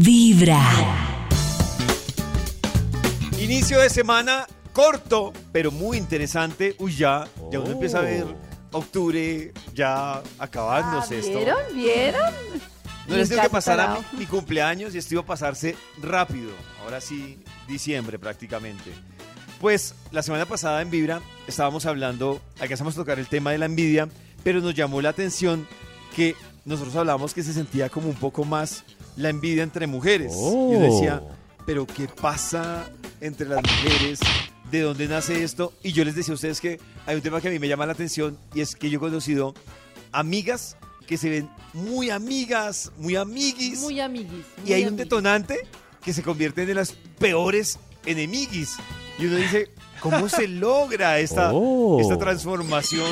Vibra. Inicio de semana corto, pero muy interesante. Uy, ya, ya uno empieza a ver octubre ya acabándose esto. Ah, ¿Vieron? ¿Vieron? No les tengo que pasar a mi, Encascarado. mi cumpleaños y esto iba a pasarse rápido. Ahora sí, diciembre prácticamente. Pues la semana pasada en Vibra estábamos hablando, alcanzamos a tocar el tema de la envidia, pero nos llamó la atención que nosotros hablamos que se sentía como un poco más la envidia entre mujeres. Yo decía, pero ¿qué pasa entre las mujeres? ¿De dónde nace esto? Y yo les decía a ustedes que hay un tema que a mí me llama la atención y es que yo he conocido amigas que se ven muy amigas, muy amiguis. Muy amiguis. y hay un detonante que se convierten en las peores enemiguis. Y uno dice, ¿cómo se logra esta, Oh. esta transformación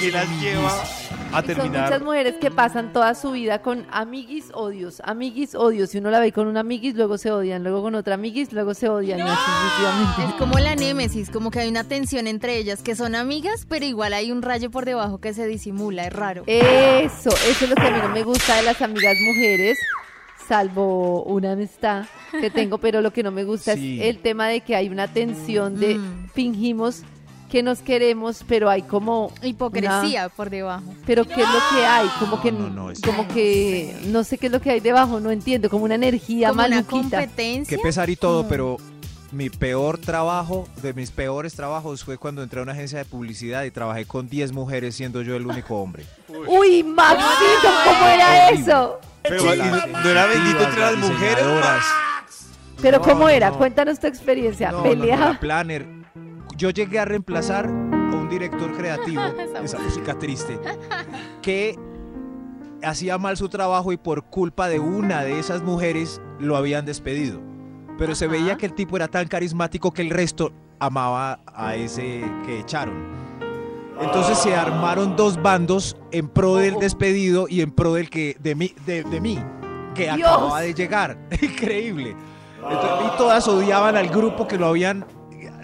que las lleva a Y Son terminar? muchas mujeres que pasan toda su vida con amiguis odios, amiguis odios. Y uno la ve con un amiguis, luego se odian, luego con otra amiguis, luego se odian. Es como la némesis, como que hay una tensión entre ellas, que son amigas, pero igual hay un rayo por debajo que se disimula, es raro. Eso, eso es lo que a mí no me gusta de las amigas mujeres, salvo una amistad que tengo, pero lo que no me gusta Sí. es el tema de que hay una tensión de Mm. fingimos que nos queremos, pero hay como Hipocresía por debajo. una- pero qué es lo que hay, como que no, no, es- como que no sé qué es lo que hay debajo, no entiendo, como una energía Como una maluquita. competencia. Qué pesar y todo, Mm. pero mi peor trabajo, de mis peores trabajos, fue cuando entré a una agencia de publicidad y trabajé con 10 mujeres siendo yo el único hombre. Uy, Maxito, ¿cómo era eso? Pero, ¿No era bendito entre las mujeres? Pero No, ¿cómo era? no. Cuéntanos tu experiencia. No, no, no, Pelea. la planner. Yo llegué a reemplazar a un director creativo, Esa esa música triste, que hacía mal su trabajo y por culpa de una de esas mujeres lo habían despedido. Pero se veía que el tipo era tan carismático que el resto amaba a ese que echaron. Entonces se armaron dos bandos en pro del despedido y en pro del que de mí, de, de mí que Dios. acababa de llegar. Increíble. Entonces, y todas odiaban al grupo que lo habían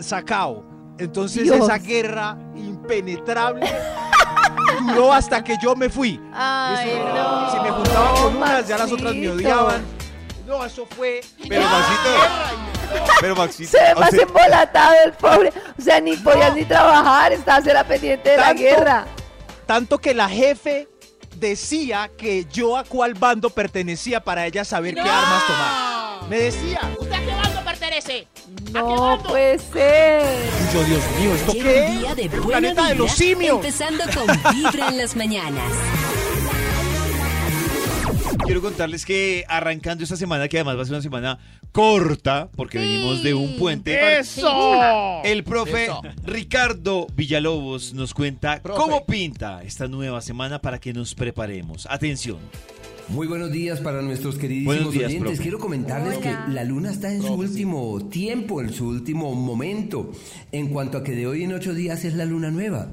sacado. Entonces Dios. esa guerra impenetrable duró hasta que yo me fui. Ay, Eso- no. Si me juntaba con unas, ya las otras me odiaban. No, eso fue. Pero Maxito, pero Maxito, Se ve más sea, embolatado el pobre. O sea, ni podías ni trabajar, estabas era pendiente de la Tanto- guerra. Tanto que la jefe decía que yo a cuál bando pertenecía para ella saber qué armas tomar. Me decía. ¿Usted a qué bando pertenece? No puede ser. Yo, Dios mío, ¿esto Llega qué? un día de buena planeta de vibra, los simios. Empezando con Vibra en las mañanas. Quiero contarles que arrancando esta semana, que además va a ser una semana corta, porque venimos de un puente. ¡Eso! El profe Eso. Ricardo Villalobos nos cuenta Profe. cómo pinta esta nueva semana para que nos preparemos. Atención. Muy buenos días para nuestros queridísimos Buenos días, oyentes. profe. Quiero comentarles Hola. que la luna está en su último tiempo, en su último momento, en cuanto a que de hoy en ocho días es la luna nueva.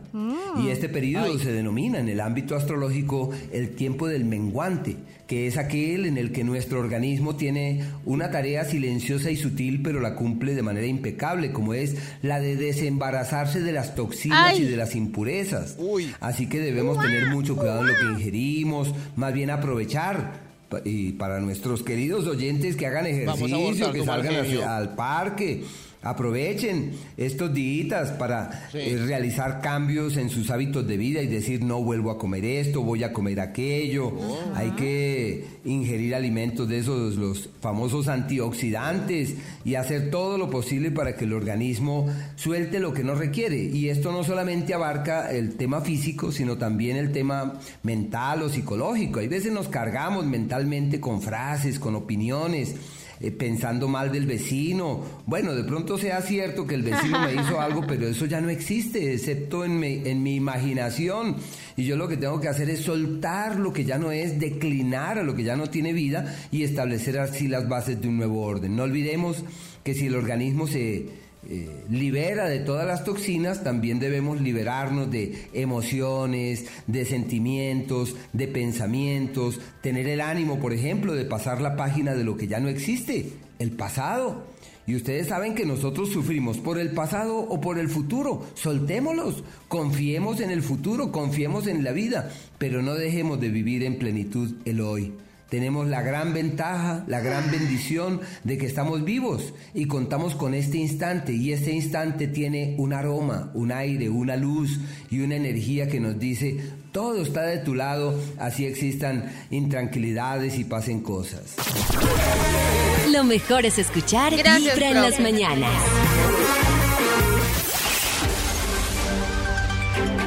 Y este periodo se denomina en el ámbito astrológico el tiempo del menguante, que es aquel en el que nuestro organismo tiene una tarea silenciosa y sutil, pero la cumple de manera impecable, como es la de desembarazarse de las toxinas y de las impurezas. Uy. Así que debemos tener mucho cuidado en lo que ingerimos, más bien aprovechar. Y para nuestros queridos oyentes que hagan ejercicio, que salgan hacia- al parque, aprovechen estos días para Sí. eh, realizar cambios en sus hábitos de vida y decir no vuelvo a comer esto, voy a comer aquello. Hay que ingerir alimentos de esos, los famosos antioxidantes y hacer todo lo posible para que el organismo suelte lo que no requiere. Y esto no solamente abarca el tema físico, sino también el tema mental o psicológico. Hay veces nos cargamos mentalmente con frases, con opiniones eh, pensando mal del vecino. Bueno, de pronto sea cierto que el vecino me hizo algo, pero eso ya no existe, excepto en mi, en mi imaginación. Y yo lo que tengo que hacer es soltar lo que ya no es, declinar a lo que ya no tiene vida y establecer así las bases de un nuevo orden. No olvidemos que si el organismo se eh, libera de todas las toxinas, también debemos liberarnos de emociones, de sentimientos, de pensamientos, tener el ánimo, por ejemplo, de pasar la página de lo que ya no existe, el pasado. Y ustedes saben que nosotros sufrimos por el pasado o por el futuro. Soltémoslos, confiemos en el futuro, confiemos en la vida, pero no dejemos de vivir en plenitud el hoy. Tenemos la gran ventaja, la gran bendición de que estamos vivos y contamos con este instante y este instante tiene un aroma, un aire, una luz y una energía que nos dice todo está de tu lado, así existan intranquilidades y pasen cosas. Lo mejor es escuchar Gracias, Vibra en profe. las mañanas.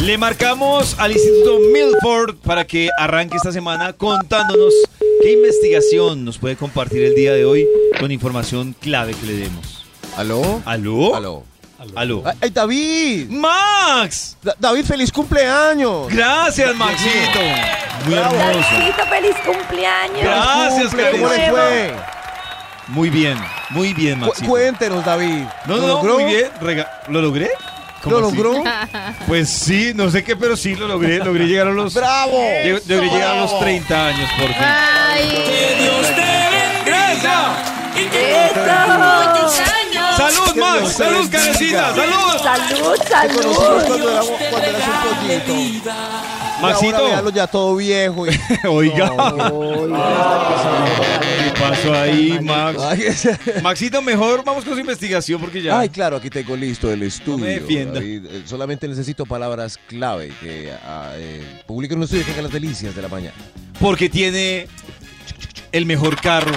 Le marcamos al Instituto Milford para que arranque esta semana contándonos qué investigación nos puede compartir el día de hoy con información clave que le demos. ¿Aló? ¿Aló? ¿Aló? ¿Aló? ¡Ay, David! ¡Max! Da- David, feliz cumpleaños. Gracias, Maxito. Muy hermoso. Davidcito, feliz cumpleaños. Gracias, Cumple, ¿Cómo le fue? Muy bien, muy bien, Cu- Maxito. cuéntenos, David. No, ¿Lo no, logró? muy bien. Rega- ¿Lo logré? ¿Cómo ¿Lo así? logró? Pues sí, no sé qué, pero sí lo logré. Logré llegar a los... ¡Bravo! Lleg- Logré llegar a los 30 años, por fin. Ay, ¡Salud, Que Max! Dios te ¡Salud, bendiga. carecita! ¡Salud! Salud, conocimos salud. cuando, éramos- cuando eras un pollito. Maxito. Ahora véalo ya todo viejo. y- Oiga, No, ¿qué pasó ahí, Max? Maxito, mejor vamos con su investigación porque ya... Ay, claro, aquí tengo listo el estudio. defienda. David. Eh, solamente necesito palabras clave que ah, eh, publiquen un estudio que haga las delicias de la mañana. Porque tiene el mejor carro,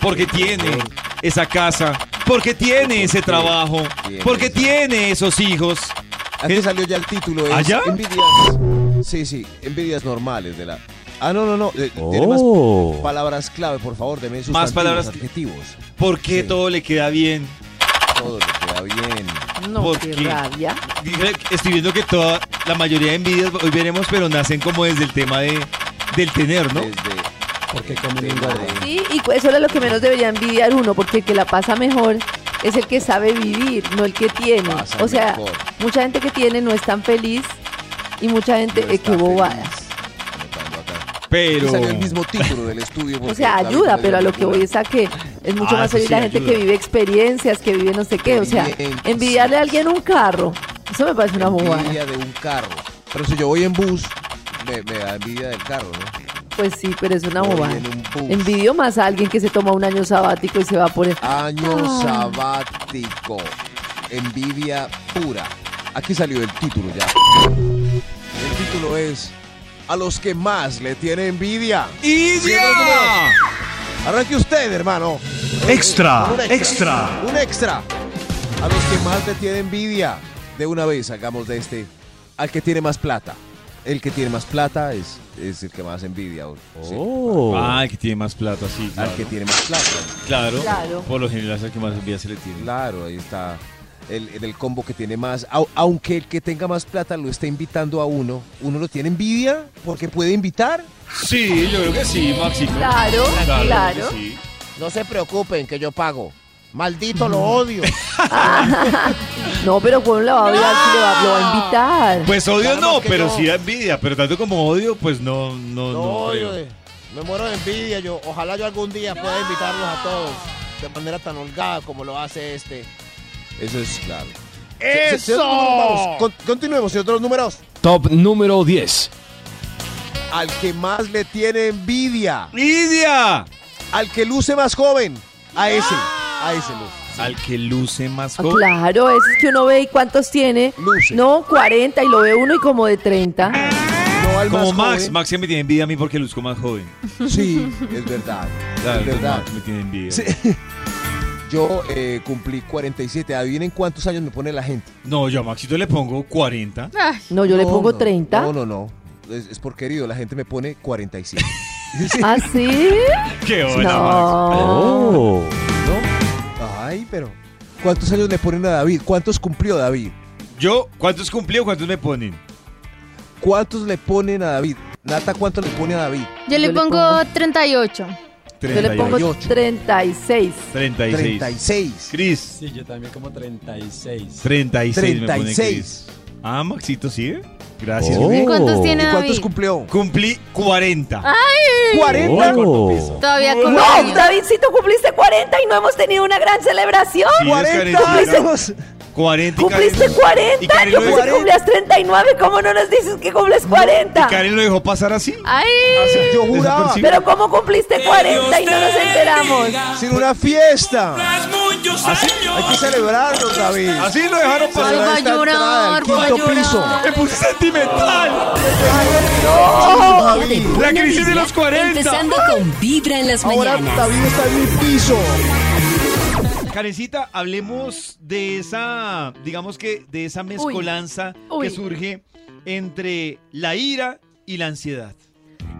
porque tiene esa casa, porque tiene ese trabajo, porque tiene esos hijos. Aquí salió ya el título. Es ¿Ah? Envidias. Sí, sí, envidias normales de la. Ah, no, no, no. eh, Tiene más palabras clave, por favor, deme sus Más palabras adjetivos. ¿Por qué Sí. todo le queda bien? Todo le queda bien. No, ¿Por qué rabia. Estoy viendo que toda la mayoría de envidias, hoy veremos, pero nacen como desde el tema de, del tener, ¿no? Desde. Porque comen de- Sí, y eso es lo que menos debería envidiar uno, porque el que la pasa mejor es el que sabe vivir, no el que tiene. Pasa O sea, mejor. mucha gente que tiene no es tan feliz y mucha gente, no eh, qué bobada. feliz. Anotando acá. Pero... Salió el mismo título del estudio. O sea, ayuda, pero a lo que voy es a que es mucho Ah, más feliz sí la gente ayuda. que vive experiencias, que vive no sé qué. O sea, envidiarle a alguien un carro, eso me parece una bobada. Envidia de un carro. Pero si yo voy en bus, me, me da envidia del carro, ¿no? Pues sí, pero es una bobada. en un bus. Envidio más a alguien que se toma un año sabático y se va por el... Año Ah. sabático. Envidia pura. Aquí salió el título ya. El título es A los que más le tiene envidia. ¡Idia! Arranque usted, hermano. Extra, Un extra. Un extra. A los que más le tiene envidia. De una vez hagamos de este al que tiene más plata. El que tiene más plata es, es el que más envidia. sí. Ah, el que tiene más plata, sí, claro. Al que tiene más plata. Claro, Claro. por lo general es el que más envidia se le tiene. Claro, ahí está el, el combo que tiene más. Au- aunque el que tenga más plata lo esté invitando a uno, ¿uno lo tiene envidia? Porque puede invitar. Sí, yo creo que sí, Maxito. Claro, Claro, claro. que sí. No se preocupen que yo pago. Maldito lo odio. No, pero ¿cómo le va a odiar si le va, lo va a invitar? Pues odio Claro no, pero no. sí envidia. Pero tanto como odio, pues no, no, No no. odio. creo. de- Me muero de envidia. Yo, ojalá yo algún día pueda invitarlos a todos de manera tan holgada como lo hace este. Eso es se- ¡Eso! vamos, continuemos, señor de los números. Top número 10. Al que más le tiene envidia. ¡Idia! Al que luce más joven. A ese. A ese luce. Al que luce más Ah, joven. Claro, ese es que uno ve y cuántos tiene. Luce. No, 40 y lo ve uno y como de 30. No al Como más Max. joven. Max me tiene envidia a mí porque luzco más joven. Sí, es verdad. Claro, es verdad. Max me tiene envidia. Sí. Yo eh, cumplí 47. Adivinen cuántos años me pone la gente. No, yo a Maxito le pongo 40. Ay, No, yo le No, pongo no, 30. No, no, no. Es, es por querido. La gente me pone 47. Sí. ¿Ah, sí? ¡Qué hola, Max! No. ¿No? Ay, pero. ¿Cuántos años le ponen a David? ¿Cuántos cumplió David? Yo, ¿cuántos cumplí o cuántos me ponen? ¿Cuántos le ponen a David? Nata, ¿cuántos le pone a David? yo le Yo le pongo pongo- 38. Yo le pongo 38. 36. 36. 36. Cris, Sí, yo también como 36. 36 me pone 36. Cris. Ah, Maxito, ¿sí? Gracias, Oh. bebé. ¿Cuántos tiene ¿Y cuántos cumplió? Cumplí 40. ¿40? Oh. Todavía con No. Davidcito, cumpliste 40 y no hemos tenido una gran celebración. Sí, es 40 Karencita. Años. 40 y ¿Cumpliste Karen- y 40? Karen Yo pensé que cumplías 39. ¿Cómo no nos dices que cumples 40? y Karen lo dejó pasar así. Ay, Yo juraba. Pero ¿cómo cumpliste 40 y no nos enteramos? Sin una fiesta. Así, Hay que celebrarlo, David. así lo dejaron Ay, pasar. va a esta llorar, va a llorar. piso. Me puse sentimental. Día de La crisis de los 40. Empezando con Vibra en las Ahora mañanas. David está en mi piso. Karencita, hablemos de esa, digamos que de esa mezcolanza Uy. que surge entre la ira y la ansiedad.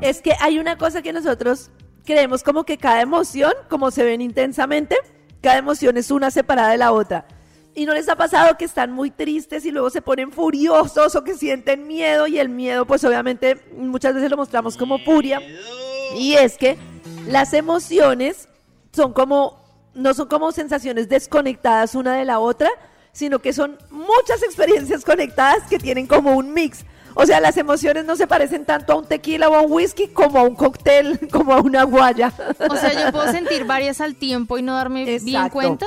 Es que hay una cosa que nosotros creemos como que cada emoción, como se ven intensamente, cada emoción es una separada de la otra. ¿Y no les ha pasado que están muy tristes y luego se ponen furiosos o que sienten miedo? Y el miedo, pues obviamente muchas veces lo mostramos como furia. Y es que las emociones son como, no son como sensaciones desconectadas una de la otra, sino que son muchas experiencias conectadas que tienen como un mix. O sea, las emociones no se parecen tanto a un tequila o a un whisky como a un cóctel, como a una guaya. o sea, yo puedo sentir varias al tiempo y no darme bien cuenta.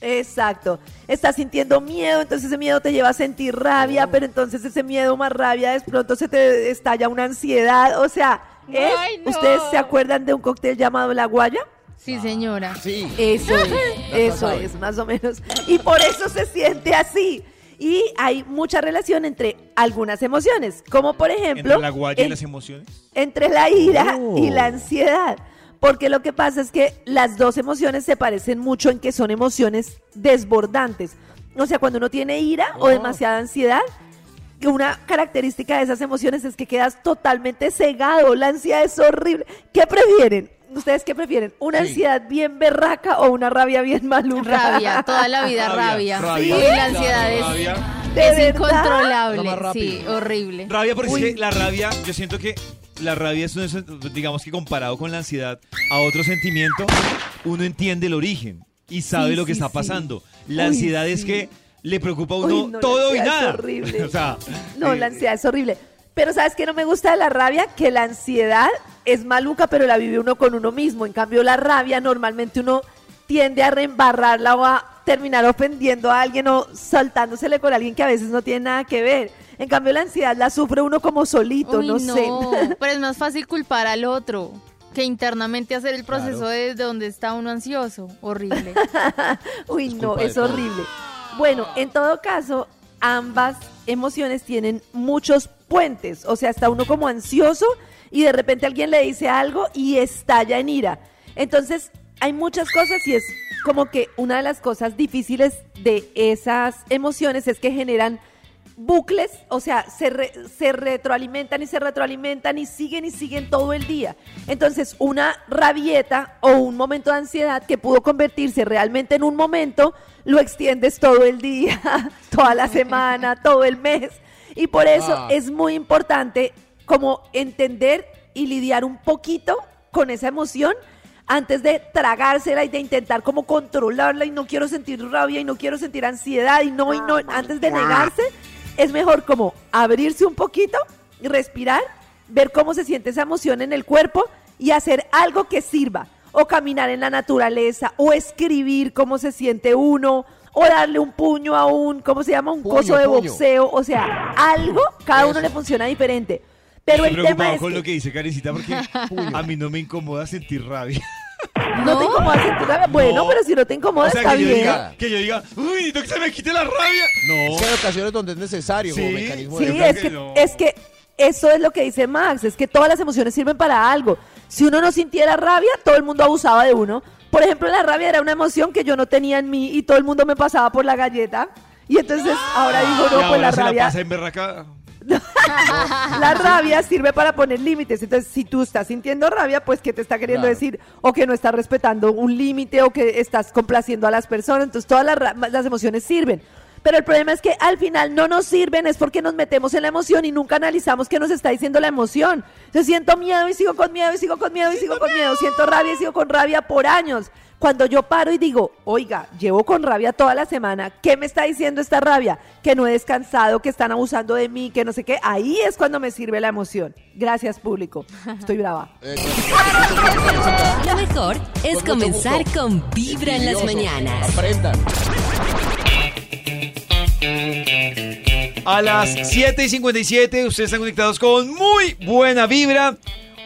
Exacto. Estás sintiendo miedo, entonces ese miedo te lleva a sentir rabia, pero entonces ese miedo más rabia, de pronto se te estalla una ansiedad. O sea, es- Ay, no. ¿ustedes se acuerdan de un cóctel llamado La Guaya? Sí, señora. Sí. Eso es, eso sabe. es, más o menos. Y por eso se siente así. Y hay mucha relación entre algunas emociones, como por ejemplo Entre la guaya y las emociones. entre la ira y Oh. la ansiedad. Porque lo que pasa es que las dos emociones se parecen mucho en que son emociones desbordantes. O sea, cuando uno tiene ira o demasiada ansiedad, que una característica de esas emociones es que quedas totalmente cegado. La ansiedad es horrible. ¿Qué prefieren? ¿Ustedes qué prefieren? ¿Una Sí. ansiedad bien berraca o una rabia bien maluca? Rabia, toda la vida rabia. Rabia, la ansiedad es, rabia. ¿De es incontrolable. Sí, horrible. Rabia, porque Uy. es que la rabia, yo siento que la rabia es, un- digamos que comparado con la ansiedad a otro sentimiento, uno entiende el origen y sabe Sí, lo que sí, está sí. pasando. La Uy, ansiedad es sí. que le preocupa a Uy, uno no, todo y es nada. horrible. o sea, No, eh, la ansiedad es horrible. Pero ¿sabes qué no me gusta de la rabia? Que la ansiedad es maluca, pero la vive uno con uno mismo. En cambio, la rabia normalmente uno tiende a reembarrarla o a terminar ofendiendo a alguien o saltándosele con alguien que a veces no tiene nada que ver. En cambio, la ansiedad la sufre uno como solito, Uy, no, no, sé. pero es más fácil culpar al otro que internamente hacer el proceso Claro. de donde está uno ansioso. Horrible. Uy, Es no, es horrible. Bueno, en todo caso, ambas emociones tienen muchos puentes. O sea, está uno como ansioso y de repente alguien le dice algo y estalla en ira. Entonces, hay muchas cosas y es como que una de las cosas difíciles de esas emociones es que generan bucles, o sea, se, re- se retroalimentan y se retroalimentan y siguen y siguen todo el día. Entonces, una rabieta o un momento de ansiedad que pudo convertirse realmente en un momento, lo extiendes todo el día, toda la semana, todo el mes. Y por eso Ah. es muy importante como entender y lidiar un poquito con esa emoción antes de tragársela y de intentar como controlarla y no quiero sentir rabia y no quiero sentir ansiedad y no y no antes de negarse es mejor como abrirse un poquito respirar ver cómo se siente esa emoción en el cuerpo y hacer algo que sirva. O caminar en la naturaleza o escribir cómo se siente uno o darle un puño a un cómo se llama un Puño, coso de puño. boxeo o sea algo cada uno le funciona diferente pero estoy el tema es con que- lo que dice Karencita porque a mí no me incomoda sentir rabia. No te incomoda sentir rabia. Bueno, No. pero si no te incomoda, o sea, está que yo, bien. diga, que yo diga, uy, necesito que se me quite la rabia. No. Es que hay ocasiones donde es necesario como Sí, mecanismo Sí, de Yo es que que, no. es que eso es lo que dice Max, es que todas las emociones sirven para algo. Si uno no sintiera rabia, todo el mundo abusaba de uno. Por ejemplo, la rabia era una emoción que yo no tenía en mí y todo el mundo me pasaba por la galleta. Y entonces ahora digo, Y no, pues ahora la se la rabia, pasa en berraca. la rabia sirve para poner límites. Entonces, si tú estás sintiendo rabia, pues ¿qué te está queriendo Claro. decir? O que no estás respetando un límite o que estás complaciendo a las personas. Entonces, todas las, las emociones sirven. Pero el problema es que al final no nos sirven, es porque nos metemos en la emoción y nunca analizamos qué nos está diciendo la emoción. Yo siento miedo y sigo con miedo y sigo con miedo y sigo con miedo. Siento rabia y sigo con rabia por años. Cuando yo paro y digo, oiga, llevo con rabia toda la semana, ¿qué me está diciendo esta rabia? Que no he descansado, que están abusando de mí, que no sé qué. Ahí es cuando me sirve la emoción. Gracias, público. Estoy brava. Eh, Lo mejor es comenzar con Vibra en las mañanas. Aprendan. A las 7 y 57 ustedes están conectados con muy buena vibra.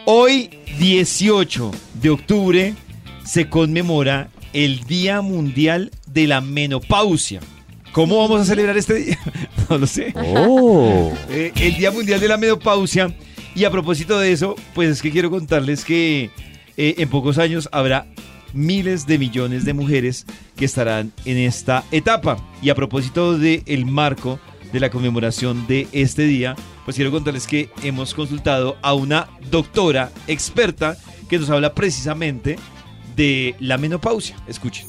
Hoy, 18 de octubre, se conmemora el Día Mundial de la Menopausia. ¿Cómo vamos a celebrar este día? No lo sé. Eh, el Día Mundial de la Menopausia. Y a propósito de eso, pues es que quiero contarles que eh, en pocos años habrá miles de millones de mujeres que estarán en esta etapa. Y a propósito del marco de la conmemoración de este día, pues quiero contarles que hemos consultado a una doctora experta que nos habla precisamente de la menopausia. Escuchen.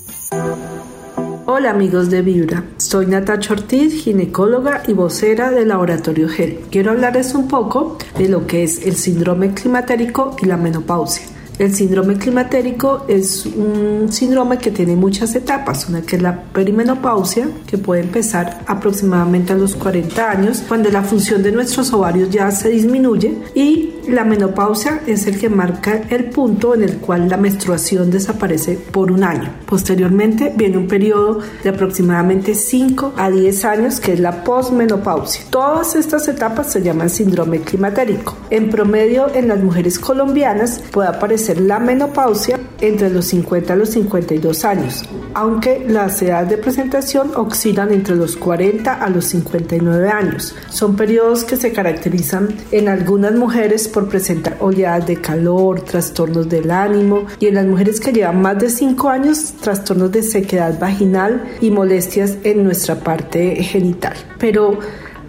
Hola amigos de Vibra, soy Natacha Ortiz, ginecóloga y vocera del Laboratorio GEL. Quiero hablarles un poco de lo que es el síndrome climatérico y la menopausia. El síndrome climatérico es un síndrome que tiene muchas etapas, una que es la perimenopausia, que puede empezar aproximadamente a los 40 años, cuando la función de nuestros ovarios ya se disminuye, y la menopausia es el que marca el punto en el cual la menstruación desaparece por un año. Posteriormente viene un periodo de aproximadamente 5 a 10 años que es la posmenopausia. Todas estas etapas se llaman síndrome climatérico. En promedio en las mujeres colombianas puede aparecer la menopausia entre los 50 a los 52 años, aunque las edades de presentación oscilan entre los 40 a los 59 años. Son periodos que se caracterizan en algunas mujeres por presentar oleadas de calor, trastornos del ánimo y en las mujeres que llevan más de 5 años trastornos de sequedad vaginal y molestias en nuestra parte genital. Pero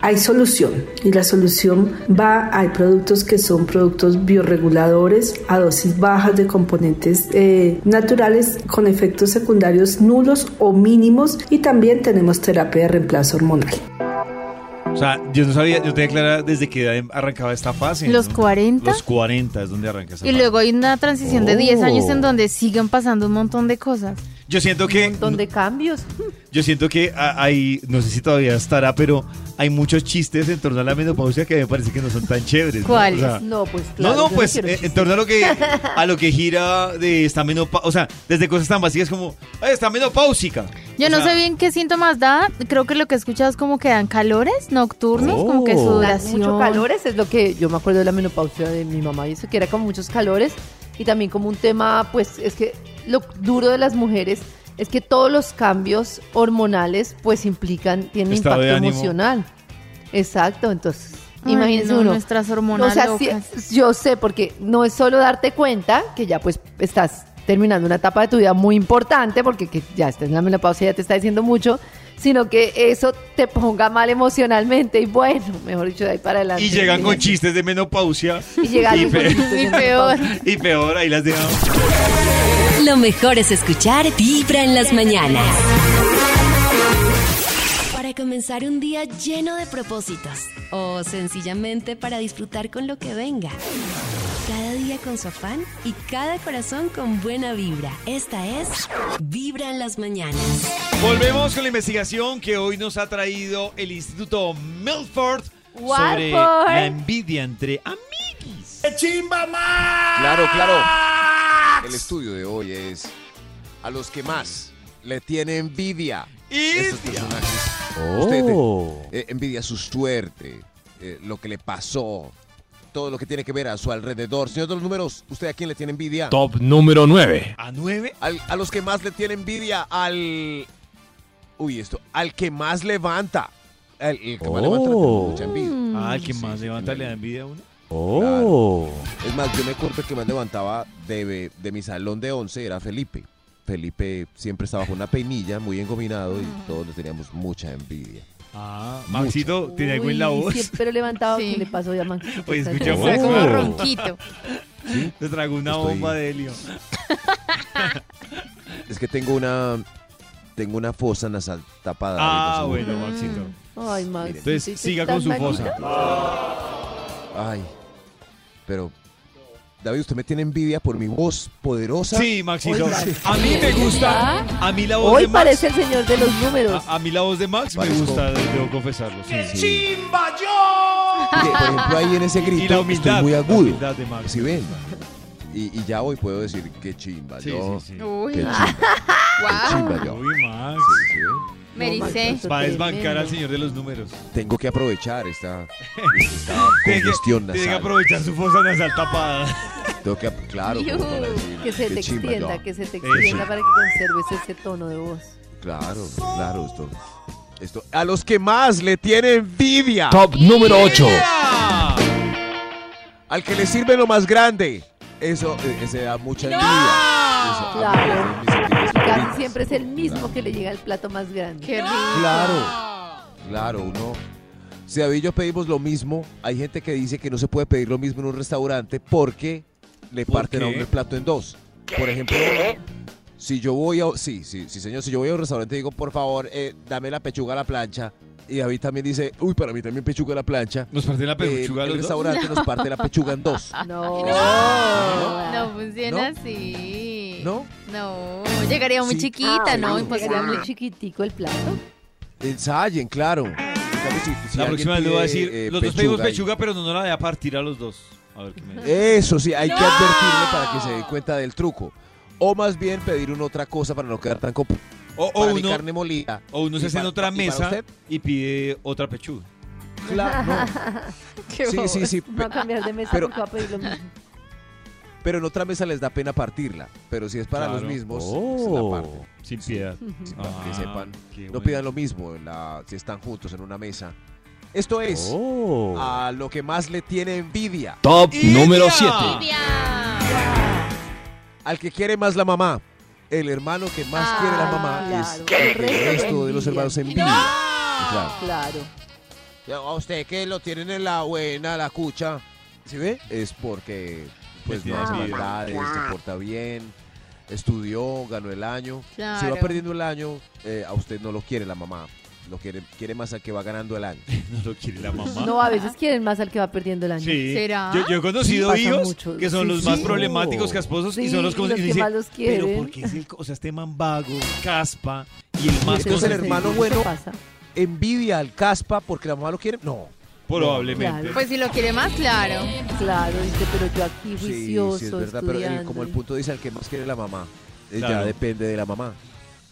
hay solución y la solución va, hay productos que son productos bioreguladores a dosis bajas de componentes eh, naturales con efectos secundarios nulos o mínimos y también tenemos terapia de reemplazo hormonal. O sea, yo no sabía, yo tenía clara desde qué edad arrancaba esta fase. ¿Los ¿no? 40? Los 40 es donde arranca esa Y fase. luego hay una transición de 10 años Oh. en donde siguen pasando un montón de cosas. Yo siento que de cambios. Yo siento que hay, no sé si todavía estará, pero hay muchos chistes en torno a la menopausia que me parece que no son tan chéveres. ¿no? ¿Cuáles? O sea, No, pues no, claro. no, yo pues eh, en torno a lo que a lo que gira de esta menopausia, o sea, desde cosas tan básicas como, "Ay, está menopáusica. Yo O no sea, sé bien qué síntomas da. Creo que lo que he escuchado es como que dan calores nocturnos, como que Dan sudoración. Mucho calores es lo que yo me acuerdo de la menopausia de mi mamá y eso que era como muchos calores y también como un tema, pues es que lo duro de las mujeres es que todos los cambios hormonales pues implican, tienen Estado impacto emocional. Exacto, entonces Ay, imagínense no, uno. nuestras hormonas o sea, sí, locas. yo sé, porque no es solo darte cuenta que ya pues estás terminando una etapa de tu vida muy importante, porque que ya estás en la menopausia ya te está diciendo mucho, sino que eso te ponga mal emocionalmente y bueno, mejor dicho, de ahí para adelante. Y llegan con chistes de menopausia. Y llegan con pe- chistes de Y peor. y peor, ahí las dejamos. Lo mejor es escuchar Vibra en las mañanas. Para comenzar un día lleno de propósitos o sencillamente para disfrutar con lo que venga. Cada día con su afán y cada corazón con buena vibra. Esta es Vibra en las mañanas. Volvemos con la investigación que hoy nos ha traído el Instituto Milford sobre la envidia entre amiguis. Claro, claro. El estudio de hoy es a los que más le tiene envidia. Estos personajes. Usted eh, envidia su suerte, eh, lo que le pasó, todo lo que tiene que ver a su alrededor. Señor de los números, ¿usted a quién le tiene envidia? Top número 9. ¿A nueve? Al- a los que más le tiene envidia, al... Uy, esto, al que más levanta. El, el que más levanta le tiene mucha envidia. Ah, el que Sí, más sí, levanta sí. le da envidia a uno. Claro. Es más, yo me acuerdo que más levantaba de, de mi salón de 11 era Felipe. Felipe siempre estaba con una peinilla, muy engominado y todos le teníamos mucha envidia. Ah, Maxito tiene algo en la Uy, voz. Siempre levantado. Sí. ¿Qué le pasó ya, Maxito? Oye, Está escucha, Oh. como ronquito. Te traigo una Estoy- bomba de helio. Es que tengo una tengo una fosa nasal tapada. Ah, bueno, Maxito. Ay, Max. Entonces, siga con su fosa. Ay, pero David, usted me tiene envidia por mi voz poderosa. Sí, Maxito. A mí me gusta. A mí la voz Hoy de Max. parece el señor de los números. A, a mí la voz de Max me Parezco- gusta, debo confesarlo. Sí, sí. ¡Chimba yo! Que, por ejemplo, ahí en ese grito Y la humildad. estoy muy la agudo. humildad de Max. ¿Sí ven? Y, y ya hoy puedo decir qué chimba Sí, yo. sí, sí. Uy, Qué chimba, chimba wow. yo. Uy, Max. Sí, sí, ven. Me ericé. Va a desbancar al señor de los números. Tengo que aprovechar esta, esta congestión Tiene que nasal. aprovechar su fosa nasal tapada. Tengo que, claro, Iu. como para decir, Que se qué te chimba extienda, que se te Eso. extienda para que conserves ese tono de voz. Claro, claro, esto, esto. A los que más le tiene envidia. Top número 8. Al que le sirve lo más grande. Eso, eh, ese da mucha envidia. Eso, a mí Claro. es Casi siempre es el mismo que le llega el plato más grande. Qué rico. Claro, claro, uno. Si David y yo pedimos lo mismo, hay gente que dice que no se puede pedir lo mismo en un restaurante porque le ¿Por parten a uno el plato en dos. Por ejemplo, si yo voy a. Sí, sí, sí, señor. Si yo voy a un restaurante y digo, por favor, eh, dame la pechuga a la plancha. Y David también dice, uy, para mí también pechuga a la plancha. Nos parte la eh, pechuga a el dos. restaurante nos parte la pechuga en dos. No. No funciona ¿No? así. ¿No? No, llegaría muy Sí. chiquita, Ah, ¿no? Imposible. muy chiquitico el plato. Ensayen, claro. Si- si La próxima vez le voy a decir, eh, los dos pedimos y- pechuga, pero no nos la voy a partir a los dos. A ver qué me dice. Eso sí, hay que advertirle para que se dé cuenta del truco. O más bien pedir una otra cosa para no quedar tan compu. O, o Para mi uno, carne molida. o uno se ¿Y hace en otra y mesa usted? y pide otra pechuga. Claro, no. Qué Sí, sí, sí. Va a cambiar de mesa Pero- a pedir lo mismo. Pero en otra mesa les da pena partirla. Pero si es para los Claro. mismos, Oh. se la parten. Sin piedad. Sí, para que Ah, sepan. qué No bueno. pidan lo mismo en la- si están juntos en una mesa. Esto es Oh. a lo que más le tiene envidia. Top número 7. Al que quiere más la mamá. El hermano que más Ah, quiere la mamá claro. es El resto de los hermanos envidia. Claro. Claro. A usted que lo tienen en la buena, la cucha. ¿Sí ve? Es porque pues no hace maldades, se porta bien, estudió, ganó el año. Si va perdiendo el año, eh, a usted no lo quiere la mamá. Lo quiere, quiere más al que va ganando el año. No lo quiere la mamá. No, a veces quieren más al que va perdiendo el año. Sí. ¿Será? Yo, yo he conocido Sí, pasa hijos mucho. que son Sí, los sí. más problemáticos que esposos y Sí, son los, y los y que más los Pero quieren". ¿por qué es el, o sea, este man vago, caspa y el más Entonces el consentido? hermano ¿Qué bueno pasa? envidia al caspa porque la mamá lo quiere. No. Probablemente. Claro. Pues si lo quiere más, claro. Claro, dice, pero yo aquí juicioso, sí, es verdad, pero eh, estudiando. como el punto dice al que más quiere la mamá, eh, ya Claro. depende de la mamá.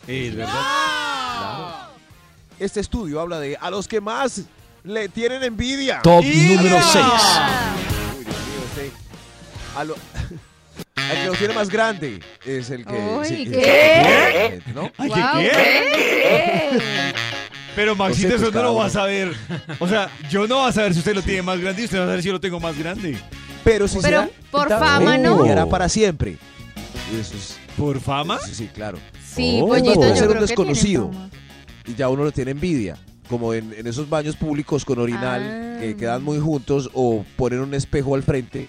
Es verdad. Claro. Este estudio habla de a los que más le tienen envidia. Top ¡Y número ya! 6. Uy, Dios mío, este. A lo, al que lo tiene más grande es el que. Uy, sí, ¿qué? ¿No? Ay, ¿qué, qué? ¿Qué? Pero Maxito, No sé, eso no lo va a saber. O sea, yo no va a saber si usted lo tiene más grande y usted va a saber si yo lo tengo más grande. Pero si Pero será, por fama, ¿no? Durará para siempre. Eso es. ¿Por fama? Sí, sí, claro. Sí, Oh. pollito, yo ser un creo que tiene desconocido. fama. Y ya uno lo tiene envidia. Como en, en esos baños públicos con orinal Ah. que quedan muy juntos o ponen un espejo al frente,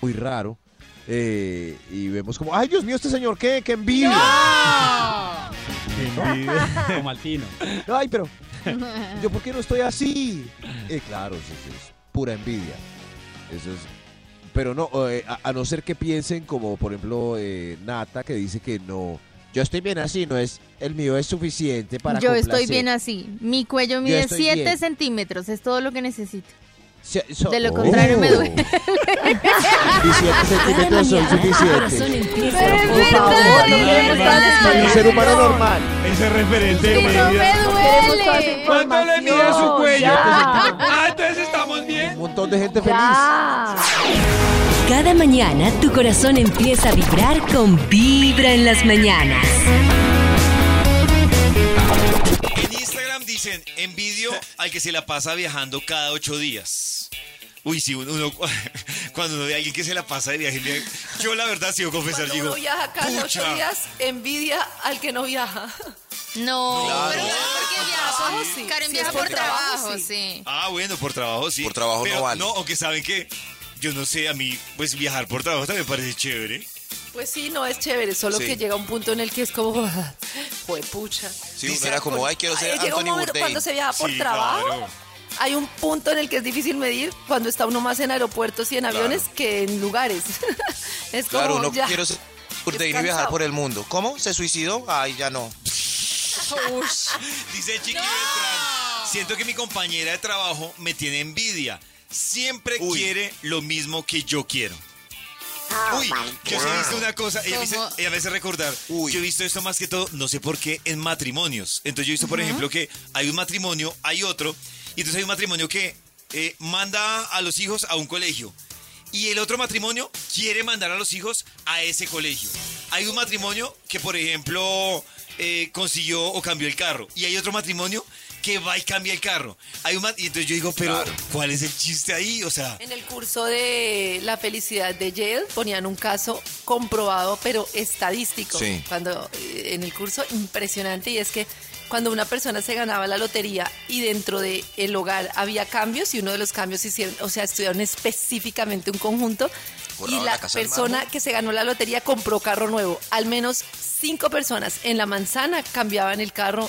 muy raro. eh, y vemos como, ay Dios mío, este señor, ¿qué? ¡Qué envidia! Qué envidia. Como Altino. Ay, pero yo por qué no estoy así. Eh, claro, eso es pura envidia. Eso es. Pero no, eh, a, a no ser que piensen como por ejemplo eh, Nata que dice que no. Yo estoy bien así, no es el mío es suficiente para Yo estoy complacer. bien así. Mi cuello mide estoy 7 bien. centímetros, es todo lo que necesito. Se- so- De lo contrario, me duele. Y siete centímetros son suficientes. empieza Pero es por verdad. favor, no Un ser humano normal. Ese referente no me duele. ¿Cuánto le mide a su cuello? Ya. Ah, entonces estamos bien. Un montón de gente feliz. Cada mañana tu corazón empieza a vibrar con Vibra en las mañanas. En Instagram dicen, envidio al que se la pasa viajando cada ocho días. Uy, sí, uno, uno- cuando uno ve a alguien que se la pasa de viaje, yo la verdad, sí, confesar, Cuando digo, uno viaja cada ocho días, envidia al que no viaja. No, Claro. pero porque viaja. trabajo, sí. Karen Sí, viaja es por por trabajo, trabajo, sí. sí. Ah, bueno, por trabajo sí. Por trabajo no Pero vale. No, aunque saben que, yo no sé, a mí, pues viajar por trabajo también me parece chévere. Pues sí, no es chévere, solo Sí. que llega un punto en el que es como, juepucha. Sí, uno era como, ay, quiero ser Ay, llega un Anthony momento Bourdain. cuando se viaja por Sí, trabajo. claro. Hay un punto en el que es difícil medir cuando está uno más en aeropuertos y en aviones que en lugares. es como Claro, uno ya. quiero ser Bourdain y viajar por el mundo. ¿Cómo? ¿Se suicidó? Ay, ya no. Dice Chiqui Beltrán, siento que mi compañera de trabajo me tiene envidia. Siempre quiere lo mismo que yo quiero. Uy, yo sí he visto una cosa, ella me, hizo- ¿Cómo? ella me hace recordar, yo he visto esto más que todo, no sé por qué, en matrimonios. Entonces yo he visto, por ejemplo, que hay un matrimonio, hay otro, y entonces hay un matrimonio que eh, manda a los hijos a un colegio. Y el otro matrimonio quiere mandar a los hijos a ese colegio. Hay un matrimonio que, por ejemplo, eh, consiguió o cambió el carro. Y hay otro matrimonio que va y cambia el carro. Hay un y entonces yo digo, pero ¿cuál es el chiste ahí? O sea, En el curso de la felicidad de Yale ponían un caso comprobado, pero estadístico. Sí. Cuando eh, en el curso impresionante y es que cuando una persona se ganaba la lotería y dentro de el hogar había cambios y uno de los cambios hicieron, o sea, estudiaron específicamente un conjunto y la persona que se ganó la lotería compró carro nuevo. Al menos cinco personas en la manzana cambiaban el carro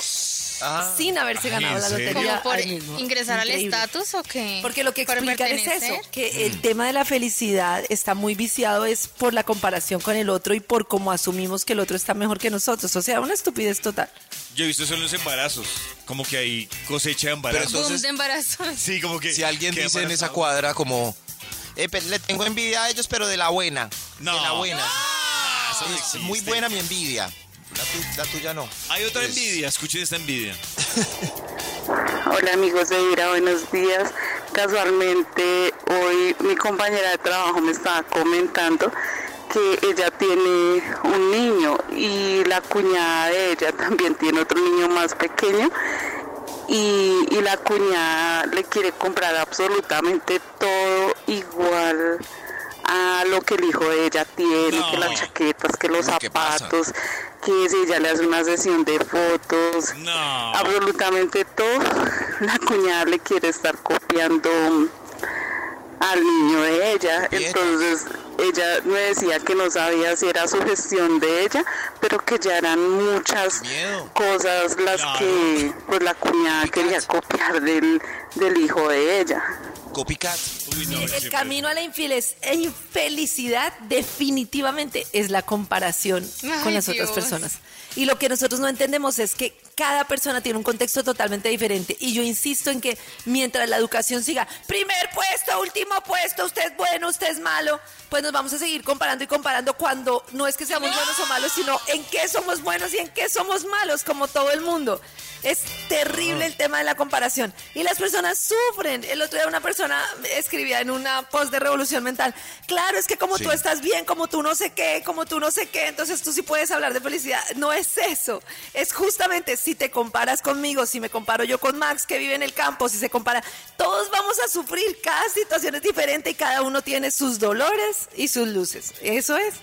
sin haberse ganado ¿en la lotería. ¿Como por al ingresar al Increíble. estatus o qué? Porque lo que ¿Por explican es eso, que el tema de la felicidad está muy viciado es por la comparación con el otro y por cómo asumimos que el otro está mejor que nosotros. O sea, una estupidez total. yo he visto eso en los embarazos. Como que hay cosecha de Pero embarazos. entonces- Boom de embarazo. sí, como que... Si alguien dice en esa cuadra como, eh, le tengo envidia a ellos, pero de la buena. No. De la buena. Ah, no Es muy buena mi envidia. La, tu- la tuya no. Hay otra Es- envidia, escuchen esta envidia. Hola amigos de Vibra, buenos días. Casualmente hoy mi compañera de trabajo me estaba comentando que ella tiene un niño y la cuñada de ella también tiene otro niño más pequeño y, y la cuñada le quiere comprar absolutamente todo igual a lo que el hijo de ella tiene, que las chaquetas, que los zapatos, que si ella le hace una sesión de fotos, No. absolutamente todo, la cuñada le quiere estar copiando al niño de ella. Entonces ella me decía que no sabía si era su gestión de ella, pero que ya eran muchas cosas las que pues la cuñada quería copiar del, del hijo de ella. Copycat. el camino a la infelicidad definitivamente es la comparación Ay, con las otras personas. Y lo que nosotros no entendemos es que cada persona tiene un contexto totalmente diferente. Y yo insisto en que mientras la educación siga, primer puesto, último puesto, usted es bueno, usted es malo, pues nos vamos a seguir comparando y comparando cuando no es que seamos buenos o malos, sino en qué somos buenos y en qué somos malos, como todo el mundo. Es terrible el tema de la comparación. Y las personas sufren. El otro día una persona escribía en una post de Revolución Mental, claro, es que como Sí. tú estás bien, como tú no sé qué, como tú no sé qué, entonces tú sí puedes hablar de felicidad. No es eso. Es justamente si te comparas conmigo, si me comparo yo con Max que vive en el campo, si se compara, todos vamos a sufrir. Cada situación es diferente y cada uno tiene sus dolores y sus luces. Eso es.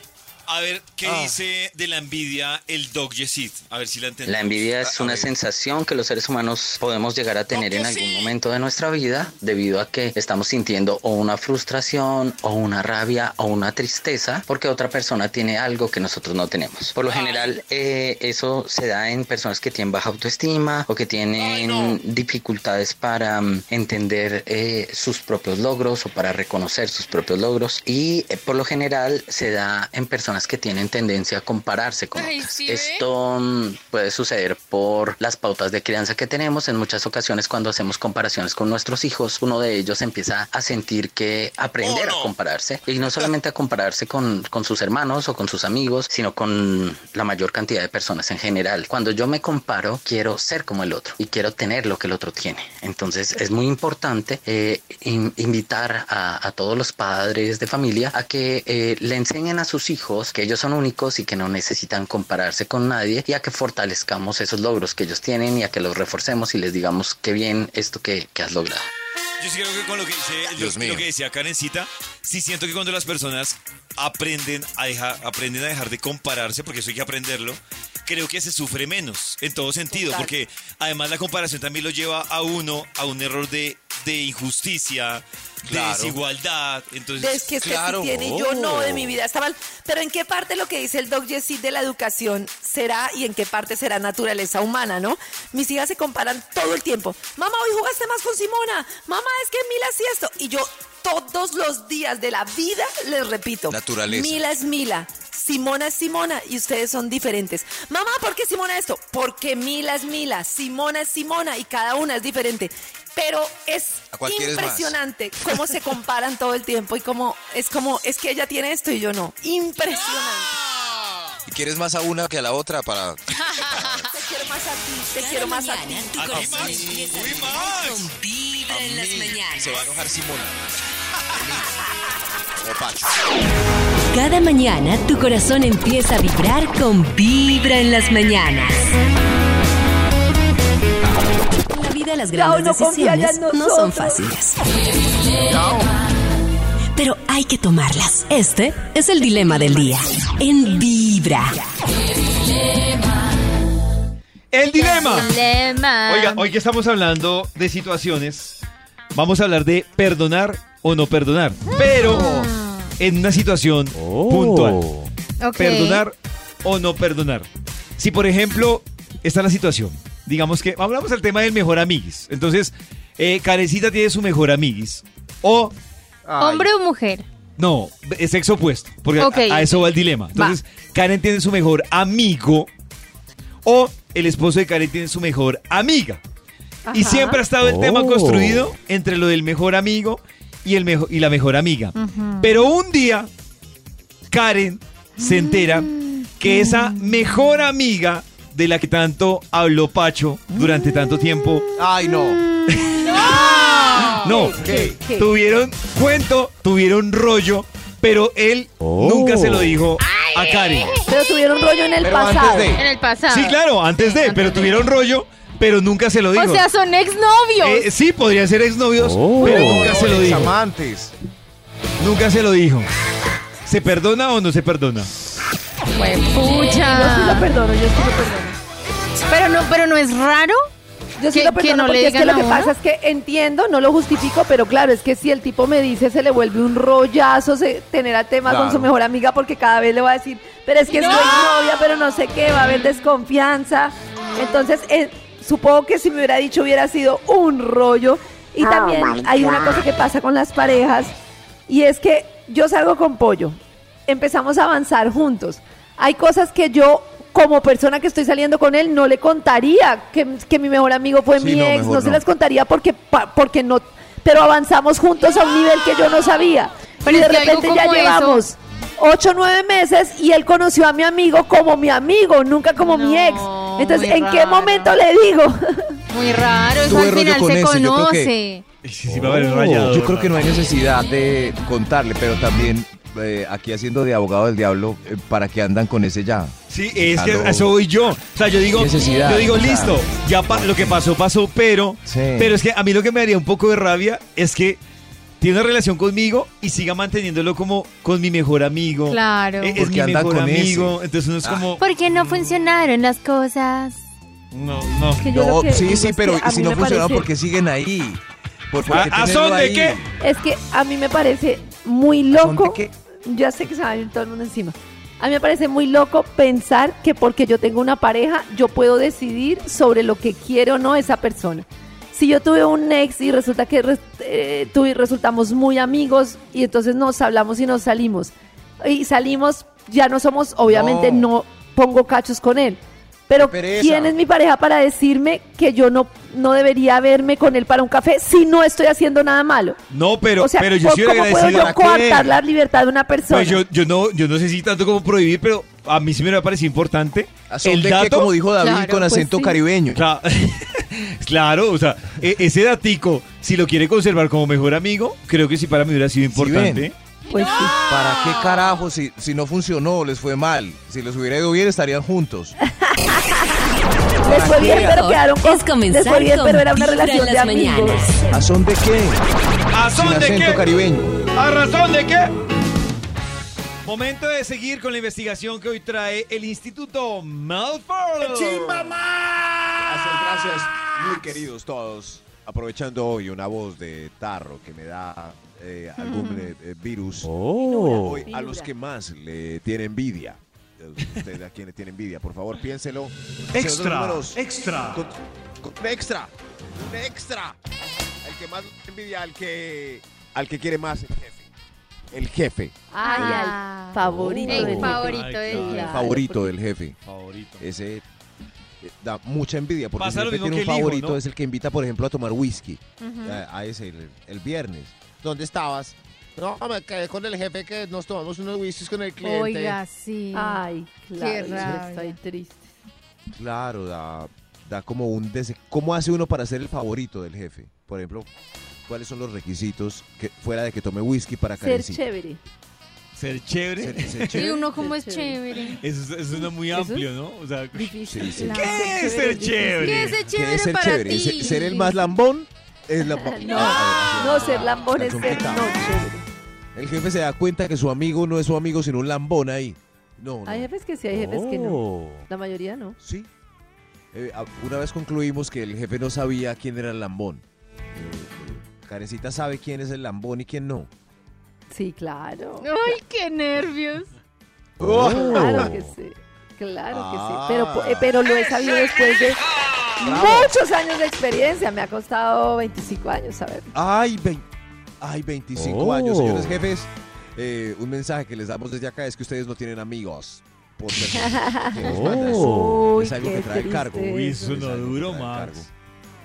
A ver, ¿qué Ah. dice de la envidia el Dog Yesid? A ver si la entendemos. La envidia es una sensación que los seres humanos podemos llegar a tener en algún momento de nuestra vida debido a que estamos sintiendo o una frustración o una rabia o una tristeza porque otra persona tiene algo que nosotros no tenemos. Por lo general eh, eso se da en personas que tienen baja autoestima o que tienen dificultades para mm, entender eh, sus propios logros o para reconocer sus propios logros y eh, por lo general se da en personas que tienen tendencia a compararse con Ay, otras. Esto mm, puede suceder por las pautas de crianza que tenemos. En muchas ocasiones cuando hacemos comparaciones con nuestros hijos, uno de ellos empieza a sentir que aprender a compararse y no solamente a compararse con, con sus hermanos o con sus amigos, sino con la mayor cantidad de personas en general. Cuando yo me comparo, quiero ser como el otro y quiero tener lo que el otro tiene. Entonces es muy importante eh, in- invitar a, a todos los padres de familia a que eh, le enseñen a sus hijos que ellos son únicos y que no necesitan compararse con nadie y a que fortalezcamos esos logros que ellos tienen y a que los reforcemos y les digamos qué bien esto que, que has logrado. Yo sí creo que con lo que, dice, Dios lo, mío. lo que decía Karencita, sí siento que cuando las personas aprenden a, dejar, aprenden a dejar de compararse, porque eso hay que aprenderlo, creo que se sufre menos en todo sentido, Total. porque además la comparación también lo lleva a uno a un error de de injusticia, Claro. desigualdad. Entonces, Es que este claro. sí tiene y yo no, de mi vida está mal. Pero ¿en qué parte lo que dice el Doc Jessie de la educación será y en qué parte será naturaleza humana, no? Mis hijas se comparan todo el tiempo. Mamá, hoy jugaste más con Simona. Mamá, es que Mila sí esto. Y yo todos los días de la vida les repito. Naturaleza. Mila es Mila. Simona es Simona y ustedes son diferentes. Mamá, ¿por qué Simona esto? Porque Mila es Mila, Simona es Simona y cada una es diferente. Pero es impresionante cómo se comparan todo el tiempo y cómo es como, es que ella tiene esto y yo no. Impresionante. ¿Y quieres más a una que a la otra para...? Te quiero más a ti, te quiero más a ti. Tu corazón vibra en las mañanas. Se va a enojar Simona. O Pacho. Cada mañana tu corazón empieza a vibrar con vibra en las mañanas. En la vida las grandes no ya decisiones no son fáciles. Pero hay que tomarlas. Este es el dilema del día. En Vibra. El dilema. Dilema. Oiga, hoy que estamos hablando de situaciones, vamos a hablar de perdonar o no perdonar, pero en una situación puntual. Ok. Perdonar o no perdonar. Si, por ejemplo, está la situación, digamos que, hablamos del tema del mejor amiguis. Entonces, eh, Karencita tiene su mejor amiguis. O, ¿Hombre o mujer? no, es sexo opuesto, porque a- Ok. a, eso va el dilema. Entonces, Karen tiene su mejor amigo. O el esposo de Karen tiene su mejor amiga. Y siempre ha estado el tema Oh. construido entre lo del mejor amigo y, el mejo- y la mejor amiga. Pero un día, Karen se entera que esa mejor amiga de la que tanto habló Pacho durante tanto tiempo. Ay, no. No, ¿Qué? ¿Qué? tuvieron cuento, tuvieron rollo, pero él Oh. nunca se lo dijo a Karen. Pero tuvieron rollo en el Pero antes pasado. de- En el pasado. Sí, claro, antes de, pero tuvieron rollo, pero nunca se lo dijo. O sea, son exnovios. Eh, sí, podrían ser exnovios, Oh. pero nunca se lo dijo. Amantes. Nunca se lo dijo. ¿Se perdona o no se perdona? Pues, Yo sí pucha. lo perdono, yo sí lo perdono. Pero no, pero no es raro. Yo sí lo que perdono no le porque es que lo que pasa es que entiendo, no lo justifico, pero claro, es que si el tipo me dice se le vuelve un rollazo se, tener a tema con su mejor amiga porque cada vez le va a decir, pero es que es ¡No! novia, pero no sé qué, va a haber desconfianza. Entonces, eh, supongo que si me hubiera dicho hubiera sido un rollo. Y también hay una cosa que pasa con las parejas y es que yo salgo con pollo, empezamos a avanzar juntos. Hay cosas que yo, como persona que estoy saliendo con él, no le contaría que, que mi mejor amigo fue Sí, mi no, ex, no, se no. las contaría porque, pa- porque no, pero avanzamos juntos a un nivel que yo no sabía. Pero y de repente ya eso- llevamos ocho o nueve meses y él conoció a mi amigo como mi amigo, nunca como mi ex. No, Entonces, ¿en qué momento le digo? Muy raro. Eso Tuve al rollo final con se ese, yo creo conoce. que- Sí, sí, va a haber el rayado. Yo creo que no hay necesidad de contarle, pero también eh, aquí haciendo de abogado del diablo, eh, ¿para qué andan con ese ya? Sí, es que Aló. eso voy yo. O sea, yo digo, Necesidad, yo digo, o sea. listo, ya pa- lo que pasó, pasó, pero, Sí. pero es que a mí lo que me daría un poco de rabia es que tiene una relación conmigo y siga manteniéndolo como con mi mejor amigo. Claro. Eh, Es Porque mi mejor ese. amigo. Entonces uno es Ah. como, Porque no funcionaron las cosas. no, no. Que yo No, lo que sí, sí, es pero que a ¿y si no funcionó, parece- ¿por qué siguen ahí? ¿Por, por ¿A, son de qué? Es que a mí me parece muy ¿A son de loco. qué? Ya sé que se va a venir todo el mundo encima. A mí me parece muy loco pensar que porque yo tengo una pareja, yo puedo decidir sobre lo que quiere o no esa persona. Si yo tuve un ex y resulta que eh, tú y resultamos muy amigos y entonces nos hablamos y nos salimos. Y salimos, ya no somos, obviamente No. no pongo cachos con él. Pero. ¿quién es mi pareja para decirme que yo no, no debería verme con él para un café si no estoy haciendo nada malo? No, pero, o sea, pero yo ¿cómo puedo yo coartar la libertad de una persona? Pues yo, yo no, yo no sé si tanto como prohibir, pero a mí sí me ha parecido importante. ¿A son El de qué, dato, como dijo David, Claro, con pues acento sí. caribeño? Cla- Claro, o sea, e- ese datico, si lo quiere conservar como mejor amigo, creo que sí para mí hubiera sido importante. Pues sí. ¿Para qué carajo si, si no funcionó, les fue mal? Si les hubiera ido bien, estarían juntos. Les fue bien, pero quedaron con... Es comenzar Les fue bien, con pero era una relación de amigos. mañanas. ¿A son de qué? ¿A Sin son de qué? caribeño. ¿A razón de qué? Momento de seguir con la investigación que hoy trae el Instituto Malfoy. Gracias, gracias, muy queridos todos. aprovechando hoy una voz de tarro que me da eh, algún eh, eh, virus, Oh. hoy a los que más le tiene envidia. Usted a quien le tiene envidia, por favor, piénselo. Extra, Números. extra. Con- con- un extra, un extra. El que más le tiene envidia, al que, al que quiere más, el jefe. El jefe. Ay, Ah. al favorito El del favorito jefe. del el jefe. Claro, favorito del jefe. Favorito. Ese eh, da mucha envidia porque Pasa usted mismo tiene un el hijo, favorito ¿no? es el que invita, por ejemplo, a tomar whisky Ujú. a, a ese el, el viernes. ¿Dónde estabas? No, me quedé con el jefe que nos tomamos unos whiskies con el cliente. Oiga, sí. Ay, claro. Estoy triste. Claro, da, da como un dese- ¿Cómo hace uno para ser el favorito del jefe? Por ejemplo, ¿cuáles son los requisitos que fuera de que tome whisky para Ser Karencita? chévere. Ser chévere. Ser- ser Y chévere. uno como es chévere. Eso, es- eso suena muy Eso amplio, ¿no? O sea, Difícil. Sí, sí. Claro. ¿qué es ser chévere? ¿Qué es el ¿Qué chévere es ser para chévere? ti? ¿Ser, ser el más lambón? Es la, No, no, ser lambón es ser no chévere. El jefe se da cuenta que su amigo no es su amigo, sino un lambón ahí. No, no. Hay jefes que sí, hay jefes que no. Oh. La mayoría no. Sí. Eh, a- una vez concluimos que el jefe no sabía quién era el lambón. Karencita sabe quién es el lambón y quién no. Sí, claro. Ay, qué nervios. Oh. Claro que sí. Claro que sí. Ah. Pero, eh, pero lo he sabido después de muchos años de experiencia. Me ha costado 25 años saber. Ay, vein- ay 25 Oh. años, señores jefes. Eh, un mensaje que les damos desde acá es que ustedes no tienen amigos. Por que. Oh. es algo que trae cargo. Uy, eso. eso Es no duro, Max.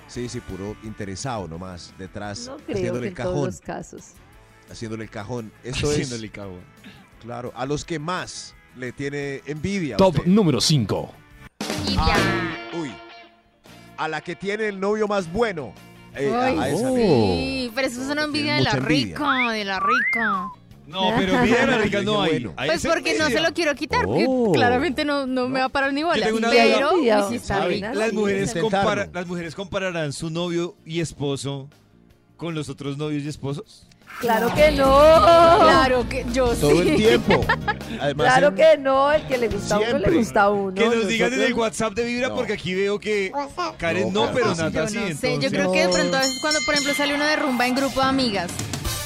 Sí, sí, puro interesado nomás, detrás, No creo haciéndole que el en todos cajón, los casos. haciéndole el cajón. Esto Haciéndole es, cagón. claro, a los que más le tiene envidia. Top usted. número 5. Y ya. Uy, a la que tiene el novio más bueno. Eh, a- Ay, a esa Oh. sí, pero eso es una envidia de la envidia. rica, de la rica. No, pero mira, la rica no hay. Bueno. Hay Pues esa porque no se lo quiero quitar, porque Oh. claramente no, no me va a parar ni bola. tengo una Pero, sí está rica. Las mujeres, intentarlo. compara- las mujeres compararán su novio y esposo con los otros novios y esposos. Claro que no. Claro que yo sí. Todo el tiempo. Además, Claro en- que no. El que le gusta a uno Siempre. le gusta a uno. que nos digan en el Nosotros- WhatsApp de Vibra No. porque aquí veo que Karen no, No, pero claro. Nata Yo sí. no sé, entonces- yo creo que de pronto a veces cuando, por ejemplo, sale uno de rumba en grupo de amigas,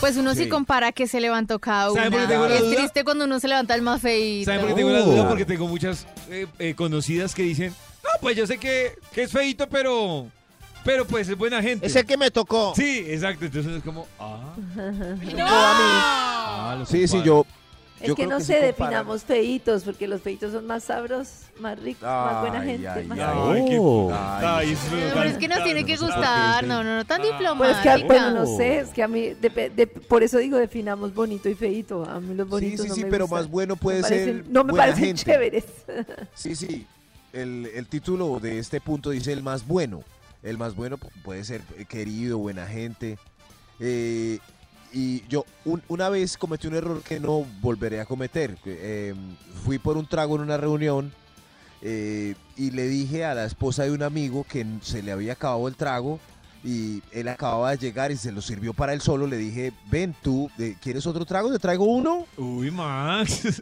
pues uno sí, Sí. compara que se levantó cada una. ¿Saben por qué tengo la es duda? triste cuando uno se levanta el más feíto. ¿Saben por qué tengo la duda? Porque tengo muchas eh, eh, conocidas que dicen, no, pues yo sé que, que es feito, pero, pero pues es buena gente. Ese que me tocó. Sí, exacto. Entonces es como, ah, Tocó a ah, lo Sí, sí, yo. Es yo que creo no sí se definamos feitos, porque los feitos son más sabrosos, más ricos, más buena gente. ay, más ay. sabrosos. Ay, qué Oh. sí. Pero es que nos tan- tiene que gustar. No, no, no, tan Ah. Pues que, diplomática. bueno, no sé, es que a mí, por eso digo, definamos bonito y feito. A mí los Sí, bonitos sí, no sí, me pero gustan. más bueno Me puede parecen- ser. No me buena parecen gente. chéveres. Sí, sí. El, el título de este punto dice el más bueno. El más bueno pu- puede ser querido, buena gente. Eh, y yo un- una vez cometí un error que no volveré a cometer. Eh, fui por un trago en una reunión eh, y le dije a la esposa de un amigo que se le había acabado el trago y él acababa de llegar y se lo sirvió para él solo. Le dije, ven tú, eh, ¿quieres otro trago? ¿Te traigo uno? Uy, Max.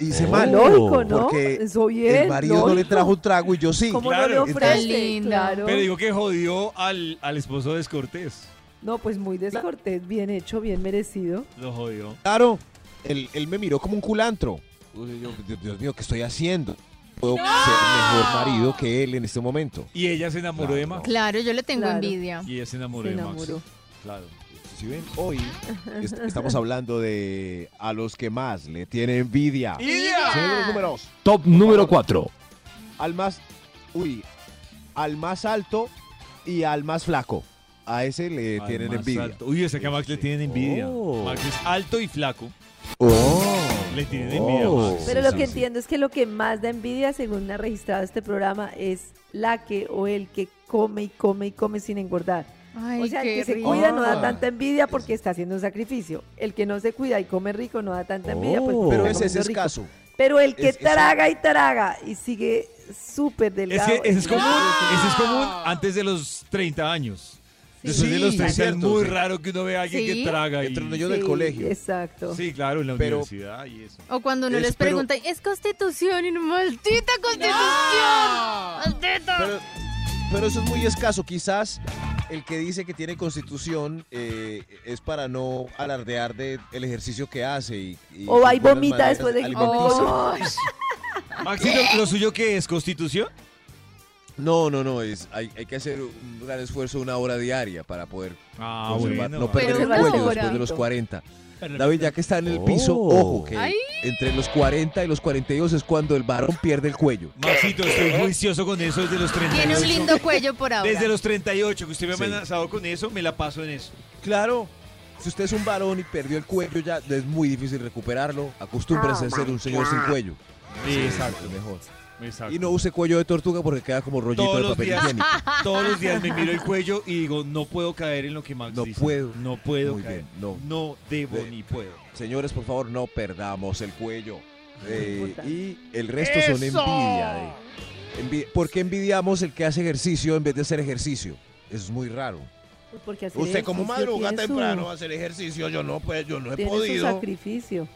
Hice Oh. mal. Lógico, ¿no? Porque Eso bien. el marido no le trajo un trago y yo sí. ¿Cómo Claro. no le ofrece? Tan lindo. Claro. Pero digo que jodió al, al esposo descortés. No, pues muy descortés, bien hecho, bien merecido. Lo jodió. Claro, él, él me miró como un culantro. Uy, yo, Dios, Dios mío, ¿qué estoy haciendo? Puedo ser mejor marido que él en este momento. Y ella se enamoró de Max. Claro, yo le tengo Claro. envidia. Y ella se enamoró Se de Max. enamoró. Claro. Si ven, hoy est- estamos hablando de a los que más le tiene envidia. ¡Envidia! Señor de los números. Top número 4. Al más, uy, al más alto y al más flaco. A ese le Al tienen más envidia. alto. Uy, ese que a Max le tienen envidia. Oh. Max es alto y flaco. Oh. Le tienen envidia. Oh. Max. Pero lo sí, que sí. entiendo es que lo que más da envidia, según ha registrado este programa, es la que o el que come y come y come sin engordar. Ay, o sea, el que se rico. cuida no da Ah. tanta envidia porque está haciendo un sacrificio. El que no se cuida y come rico no da tanta envidia. Pues, Oh. porque Pero está ese es comiendo rico. escaso. Pero el que Es- ese- traga y traga y sigue súper Es delgado. que ese es común, ¡No! ese es común antes de los 30 años. Después de Sí, los es 30 es cierto, muy sí. raro que uno vea a alguien Sí. que traga. Y yo Sí, del colegio. Exacto. Sí, claro, en la Pero- universidad y eso. O cuando uno Es- les pero- pregunta, ¿es constitución? Y no, maldita constitución. Maldita. Pero, pero eso es muy escaso. Quizás el que dice que tiene constitución eh, es para no alardear del el ejercicio que hace. Y, y O va y sus buenas vomita después de que alimenticias. Maxito, ¿lo suyo qué es? ¿Constitución? No, no, no, es, hay, hay que hacer un gran esfuerzo, una hora diaria para poder Ah, conservar- bueno. no perder Pero el cuello después de los hora. 40. Pero- David, ya que está en el piso, Oh. ojo, que Ay. entre los 40 y los 42 es cuando el varón pierde el cuello. Maxito, estoy juicioso con eso desde los 38. Tiene un lindo cuello por ahora. Desde los 38, que usted me ha Sí. amenazado con eso, me la paso en eso. Claro, si usted es un varón y perdió el cuello, ya es muy difícil recuperarlo. Acostúmbrese a ser un señor sin cuello. Sí, exacto. mejor. Exacto. Y no use cuello de tortuga porque queda como rollito todos de los papel días, higiénico. todos los días me miro el cuello y digo, no puedo caer en lo que Max No dice. puedo. No puedo Muy caer. bien, no. No debo ni puedo. Señores, por favor, no perdamos el cuello. Eh, y el resto son envidia. de- envi- ¿Por qué envidiamos el que hace ejercicio en vez de hacer ejercicio? Eso es muy raro. Pues porque hacer Usted como madruga temprano a hacer ejercicio, yo no, pues yo no he Tiene su podido. sacrificio.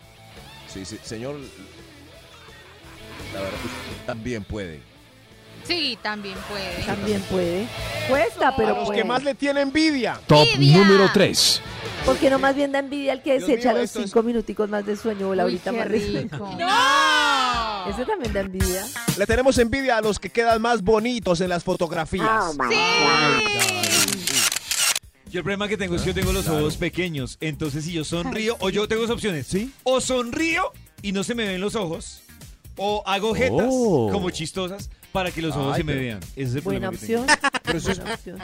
Sí, sí, señor. La verdad, usted también puede. Sí, también puede. También puede. Cuesta, pero a los puede. que más le tiene envidia. Top Envidia. número 3. Porque no más bien da envidia al que Dios se echa mío, los es- cinco minuticos más de sueño o la horita más de sueño. rico. Ese también da envidia. Le tenemos envidia a los que quedan más bonitos en las fotografías. Yo el problema que tengo es que yo tengo los ojos pequeños. Entonces, si yo sonrío, o yo tengo dos opciones. ¿Sí? O sonrío y no se me ven los ojos. O hago jetas Oh. como chistosas para que los ojos Ay, se me pero- vean. Ese es el Buena problema que tengo. opción. Pero eso es- Buena opción.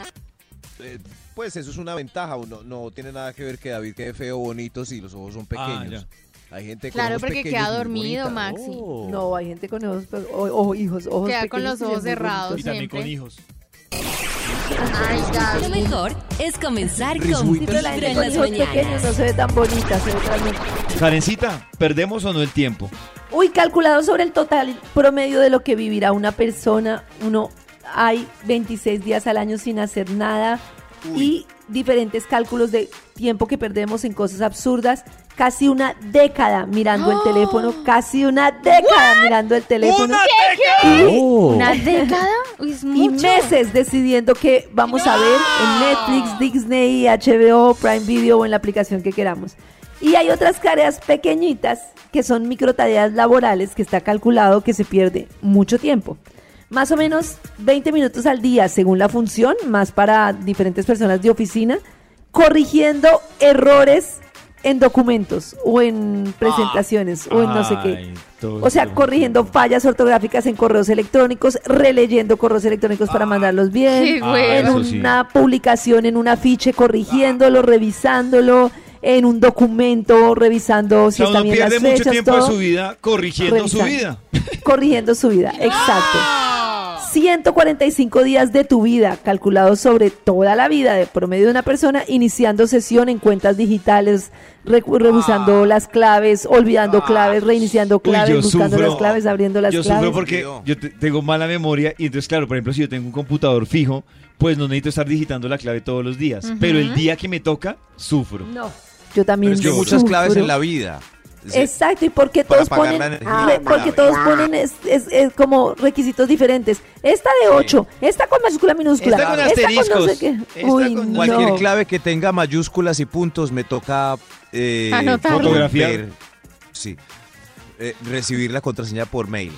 Eh, pues eso es una ventaja. No, no tiene nada que ver que David quede feo o bonito si los ojos son Ah, pequeños. Hay gente con Claro, ojos porque pequeños queda muy dormido, bonita. Maxi. Oh. No, hay gente con ojos, pe- o, o hijos, ojos Queda con pequeños los y ojos muy cerrados. Y también siempre. con hijos. Ay, Lo mejor es comenzar con Sí, pero la Vibra gente en con las hijos pequeños mañanas. no se ve tan bonita, se ve. Karencita, ¿perdemos o no el tiempo? Uy, calculado sobre el total promedio de lo que vivirá una persona, uno hay 26 días al año sin hacer nada y diferentes cálculos de tiempo que perdemos en cosas absurdas. Casi una década mirando el ¡Oh! teléfono, casi una década mirando el teléfono. Y, Oh. ¿Una década? Uy, es y mucho. meses decidiendo qué vamos a ver en Netflix, Disney, HBO, Prime Video o en la aplicación que queramos. Y hay otras tareas pequeñitas que son microtareas laborales que está calculado que se pierde mucho tiempo. Más o menos 20 minutos al día según la función, más para diferentes personas de oficina, corrigiendo errores en documentos o en presentaciones o en no sé qué. Todo O sea, corrigiendo fallas ortográficas en correos electrónicos, releyendo correos electrónicos para mandarlos bien, bueno. en Ah, sí. una publicación, en un afiche, corrigiéndolo, revisándolo, en un documento, revisando O si sea, están bien las pierde mucho fechas, tiempo todo, de su vida corrigiendo su vida. corrigiendo su vida. Exacto. 145 días de tu vida, calculados sobre toda la vida de promedio de una persona, iniciando sesión en cuentas digitales, recu- revisando las claves, olvidando claves, reiniciando claves, yo buscando sufro. las claves, abriendo las yo claves. sufro porque yo te- tengo mala memoria y entonces, claro, por ejemplo, si yo tengo un computador fijo, pues no necesito estar digitando la clave todos los días. Pero el día que me toca, sufro. No, yo también Pero es que hay muchas claves en la vida. Sí. Exacto, y porque todos ponen, la energía. re- porque todos ponen es, es- es como requisitos diferentes. Esta de 8, esta con mayúscula minúscula, Esta con no sé qué. esta Uy, con- no. Cualquier clave que tenga mayúsculas y puntos me toca eh. Fotografiar. sí, eh, recibir la contraseña por mail.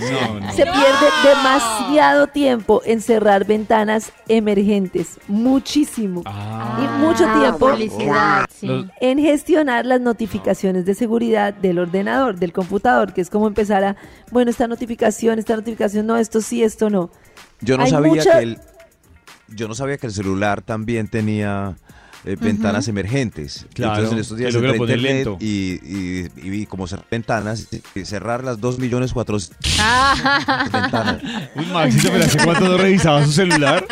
No, no. Se pierde demasiado tiempo en cerrar ventanas emergentes, muchísimo. Ah. y mucho tiempo Publicidad, sí. Los- en gestionar las notificaciones de seguridad del ordenador, del computador, que es como empezar a, bueno, esta notificación, esta notificación, no, esto sí, esto no. Yo no Hay sabía mucha- que el yo no sabía que el celular también tenía eh, ventanas emergentes. Claro, Entonces en estos días internet lento. y, y, y vi cómo cerrar ventanas y cerrar las 2 millones cuatrocientos Ah. ventanas. Uy, Maxito, pero ¿hace cuánto no revisaba su celular?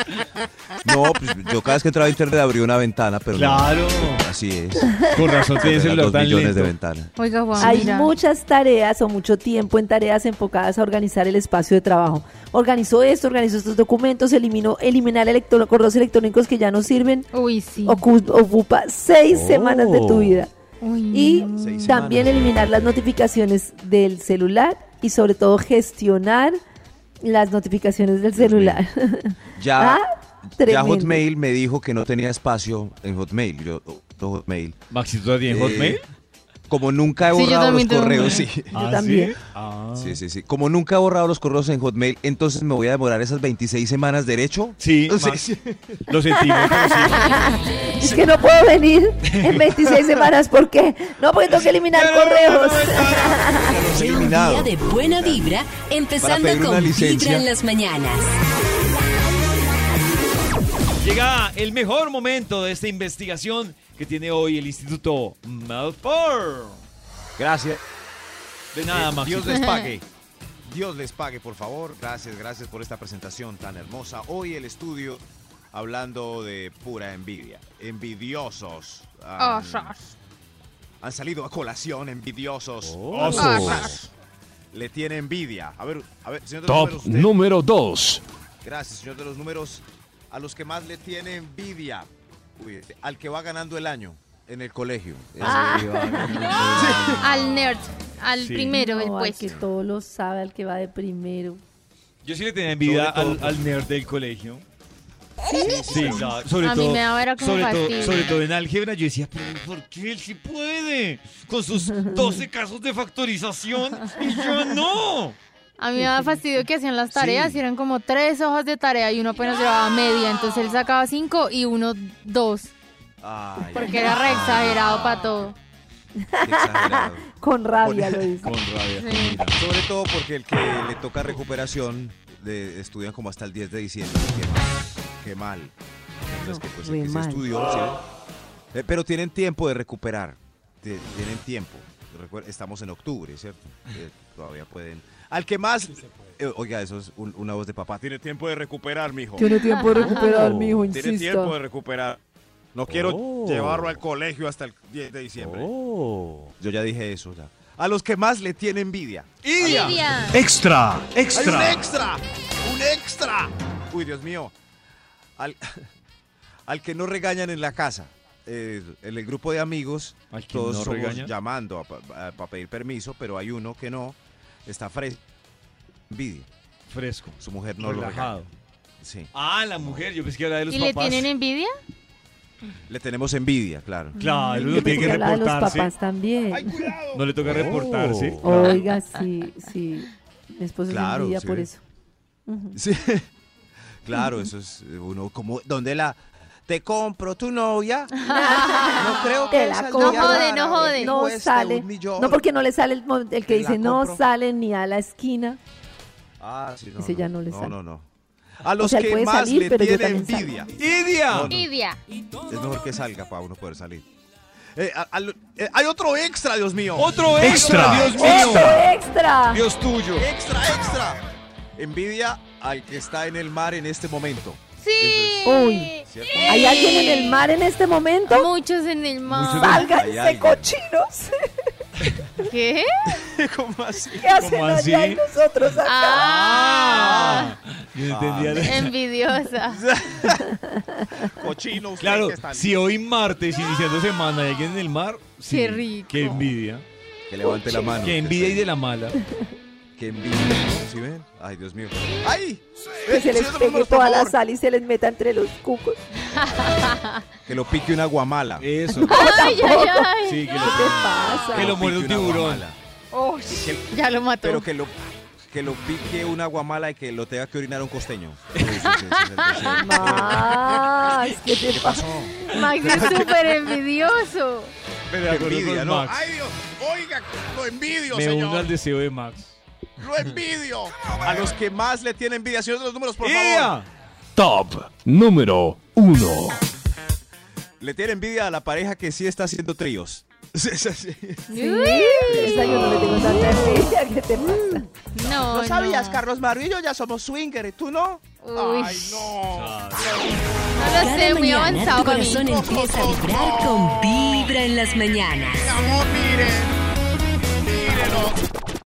No, pues yo cada vez que entraba a internet abría una ventana, pero no, Claro. así es. Con razón tiene el celular dos tan millones lento. de ventanas. Oiga, Juan, Hay mira. muchas tareas o mucho tiempo en tareas enfocadas a organizar el espacio de trabajo. Organizó esto, organizó estos documentos, eliminó, eliminar electro- correos electrónicos que ya no sirven. Uy, sí. Ocu- ocupa seis Oh. semanas de tu vida. Uy, Y no. También eliminar las notificaciones del celular y sobre todo gestionar las notificaciones del celular. Ya, Ah, ya. Hotmail me dijo que no tenía espacio en Hotmail. Yo, no, Hotmail. Maxito, ¿todavía en Eh, Hotmail? Como nunca he Sí, borrado los también tengo correos, sí. Hotmail. Yo también. Ah. Sí, sí, sí. Como nunca he borrado los correos en Hotmail, entonces me voy a demorar esas 26 semanas derecho. Sí, Sí, sí. lo sentimos. sí. Es que no puedo venir en 26 semanas. ¿Por qué? No, porque tengo que eliminar correos. Los he Un eliminado. día de buena vibra, empezando con licencia. Vibra en las mañanas. Llega el mejor momento de esta investigación que tiene hoy el Instituto Malfour. Gracias. De nada, Eh, Maxito. Dios les pague. Dios les pague, por favor. Gracias, gracias por esta presentación tan hermosa. Hoy el estudio hablando de pura envidia. Envidiosos. Han, han salido a colación envidiosos. Osos. Le tiene envidia. A ver, a ver, señor de los Top números, usted- número 2. Gracias, señor de los números. A los que más le tiene envidia. Este, al que va ganando el año en el colegio. Ah. Al nerd, al Sí. primero, el No, al puesto. que todo lo sabe, al que va de primero. Yo sí le tenía envidia al, todo. al nerd del colegio. Sí, claro. Sobre A mí todo, me daba era como sobre, todo, sobre todo en álgebra, yo decía, pero ¿por qué él sí puede? Con sus 12 casos de factorización y yo no. A mí me daba fastidio que hacían las tareas y eran como tres hojas de tarea y uno apenas llevaba media, entonces él sacaba cinco y uno dos, Ay, porque era re exagerado para todo. exagerado. Con rabia lo dice. Con rabia. Sí. Sobre todo porque el que le toca recuperación de, estudian como hasta el 10 de diciembre. Qué mal. Qué mal. Entonces, que, pues, el que se estudió, ¿sí? Eh, pero tienen tiempo de recuperar. Ti- Tienen tiempo. Estamos en octubre, ¿cierto? Eh, todavía pueden. Al que más. eh, oiga, eso es un- una voz de papá. Tiene tiempo de recuperar, mijo. Tiene tiempo de recuperar, mijo, Tiene insista. tiempo de recuperar. No quiero Oh. llevarlo al colegio hasta el 10 de diciembre. Oh. Yo ya dije eso. Ya. A los que más le tiene envidia. Lidia. Extra, ¡Hay un extra. extra! ¡Un extra! Uy, Dios mío. Al, al que no regañan en la casa. Eh, en el grupo de amigos, ¿Al que todos no somos regañan? llamando para pedir permiso, pero hay uno que no. Está fresco. Envidia. Fresco. Su mujer no relajado. lo regaña. Sí. Ah, la mujer, yo pensé que era de los ¿Y le papás. tienen envidia? Le tenemos envidia, claro. Claro, uno tiene que de los reportarse. papás también. No le toca reportarse. Oiga, sí, sí. Mi esposo Claro, se envidia sí. por eso. Sí. Claro, eso es uno como donde la te compro tu novia. No creo que la No jode, no jode. No sale. No, porque no le sale el, el que dice no sale ni a la esquina. Ah, sí, no, Ese no, ya no le no, sale. No, no, A los sea, que más salir, le tiene envidia. ¡Idia! No, no. Lidia. Es mejor que salga para uno poder salir. Eh, a- eh, hay otro extra, Dios mío. ¡Otro Extra. extra! ¡Dios mío! ¡Otro extra! ¡Dios tuyo! Extra, extra. Envidia al que está en el mar en este momento. Sí. Uy. ¿Cierto? ¿Hay alguien en el mar en este momento? Muchos en el mar. ¡Sálganse, cochinos! ¿Qué? ¿Cómo así? ¿Qué hacen ¿Cómo así? allá y nosotros acá? Ah. Yo no entendía nada. Envidiosa. Cochino, usted Claro, si hoy martes, iniciando semana, hay alguien en el mar, sí, Qué rico. Qué envidia. Que levante la mano. Qué envidia y de la mala. Qué envidia. ¿Sí ven? Ay, Dios mío. ¡Ay! Que se les pegue toda la sal y se les meta entre los cucos. Que lo pique una guamala. Eso. Ay, ay, ay. Sí, que ¿Qué lo, te pasa? que lo muerde un tiburón. guamala. Uy, ya lo mató. Pero que lo, que lo pique una guamala y que lo tenga que orinar un costeño. Eso, sí, el deseo. Max, ¿qué te ¿Qué pasa? pasó? Max es súper envidioso. Me Qué acuerdo envidia, ¿no? Max. ¡Ay, Dios! Oiga, lo envidio, Me uno señor. al deseo de Max. Lo envidio. A los que más le tienen envidia. Señor de los números, por favor. Top número 1. Le tiene envidia a la pareja que sí está haciendo tríos. Sí, sí, sí. Sí, esa yo no le tengo tanta envidia. ¿Qué te pasa? No, no. Carlos Mario y yo ya somos swinger, ¿tú no? Uy, Ay, no. no lo sé, muy mañana avanzado tu para mí. corazón empieza a vibrar con Vibra en las mañanas. Mi amor, mire. Mírelo.